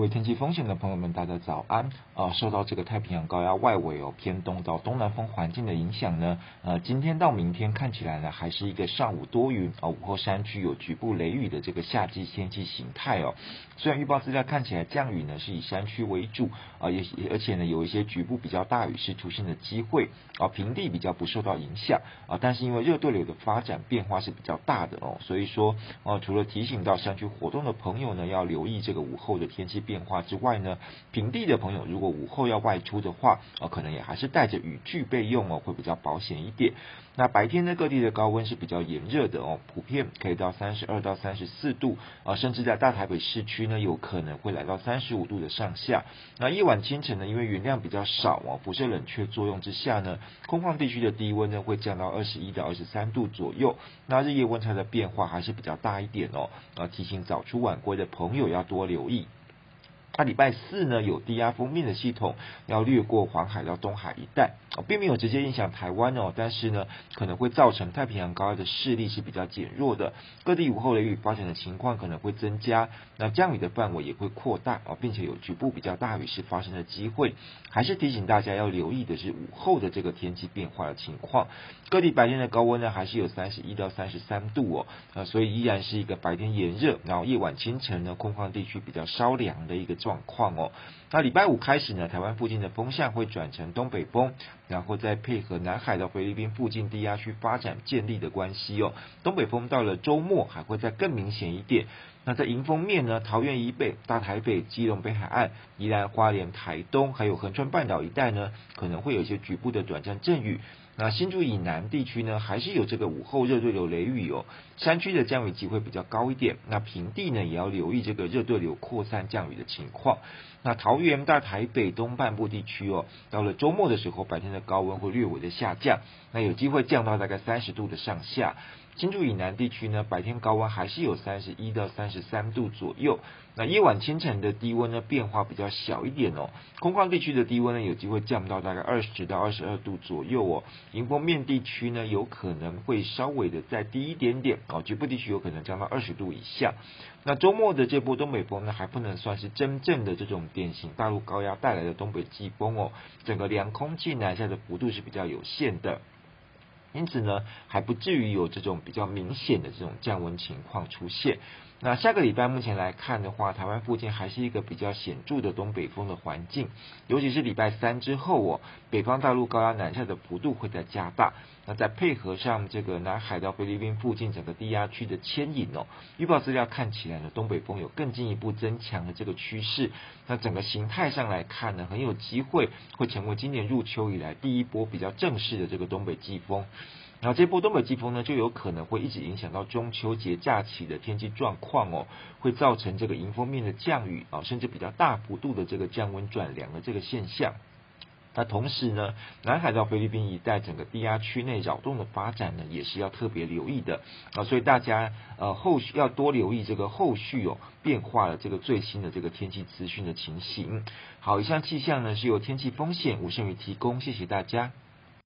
位天气风险的朋友们，大家早安！啊，受到这个太平洋高压外围哦偏东到东南风环境的影响呢，呃，今天到明天看起来呢，还是一个上午多云啊，午后山区有局部雷雨的这个夏季天气形态哦。虽然预报资料看起来降雨呢是以山区为主啊，也而且呢有一些局部比较大雨势出现的机会啊，平地比较不受到影响啊，但是因为热对流的发展变化是比较大的哦，所以说哦，除了提醒到山区活动的朋友呢，要留意这个午后的天气变化之外呢，平地的朋友如果午后要外出的话啊，可能也还是带着雨具备用哦，会比较保险一点。那白天呢，各地的高温是比较炎热的哦，普遍可以到三十二到三十四度啊，甚至在大台北市区呢，有可能会来到三十五度的上下。那夜晚清晨呢，因为云量比较少哦，辐射冷却作用之下呢，空旷地区的低温呢会降到二十一到二十三度左右。那日夜温差的变化还是比较大一点哦，啊，提醒早出晚归的朋友要多留意。那礼拜四呢，有低压封面的系统要掠过黄海到东海一带，并没有直接影响台湾哦，但是呢，可能会造成太平洋高压的势力是比较减弱的，各地午后雷雨发展的情况可能会增加，那降雨的范围也会扩大。哦，并且有局部比较大雨势发生的机会，还是提醒大家要留意的是午后的这个天气变化的情况，各地白天的高温呢还是有三十一到三十三度哦，啊，所以依然是一个白天炎热，然后夜晚清晨呢，空旷地区比较稍凉的一个状况哦，那礼拜五开始呢，台湾附近的风向会转成东北风，然后再配合南海的菲律宾附近低压区发展建立的关系哦，东北风到了周末还会再更明显一点。那在迎风面呢，桃园以北、大台北、基隆北海岸、宜兰花莲、台东，还有横川半岛一带呢，可能会有一些局部的短暂阵雨。那新竹以南地区呢，还是有这个午后热对流雷雨哦，山区的降雨机会比较高一点。那平地呢，也要留意这个热对流扩散降雨的情况。那桃园大台北东半部地区哦，到了周末的时候，白天的高温会略微的下降，那有机会降到大概三十度的上下。新竹以南地区呢，白天高温还是有三十一到三十三度左右。那夜晚清晨的低温呢，变化比较小一点哦。空旷地区的低温呢，有机会降到大概二十到二十二度左右哦。迎风面地区呢，有可能会稍微的再低一点点哦。局部地区有可能降到二十度以下。那周末的这波东北风呢，还不能算是真正的这种典型大陆高压带来的东北季风哦。整个凉空气南下的幅度是比较有限的。因此呢，还不至于有这种比较明显的这种降温情况出现。那下个礼拜目前来看的话，台湾附近还是一个比较显著的东北风的环境，尤其是礼拜三之后哦，北方大陆高压南下的幅度会再加大。那再配合上这个南海到菲律宾附近整个低压区的牵引哦，预报资料看起来呢，东北风有更进一步增强的这个趋势。那整个形态上来看呢，很有机会会成为今年入秋以来第一波比较正式的这个东北季风。然后这波东北季风呢，就有可能会一直影响到中秋节假期的天气状况哦，会造成这个迎风面的降雨啊，甚至比较大幅度的这个降温转凉的这个现象。那同时呢，南海到菲律宾一带整个低压区内扰动的发展呢，也是要特别留意的啊，所以大家呃后续要多留意这个后续哦变化的这个最新的这个天气资讯的情形。好，以上气象呢是由天气风险吴胜宇提供，谢谢大家。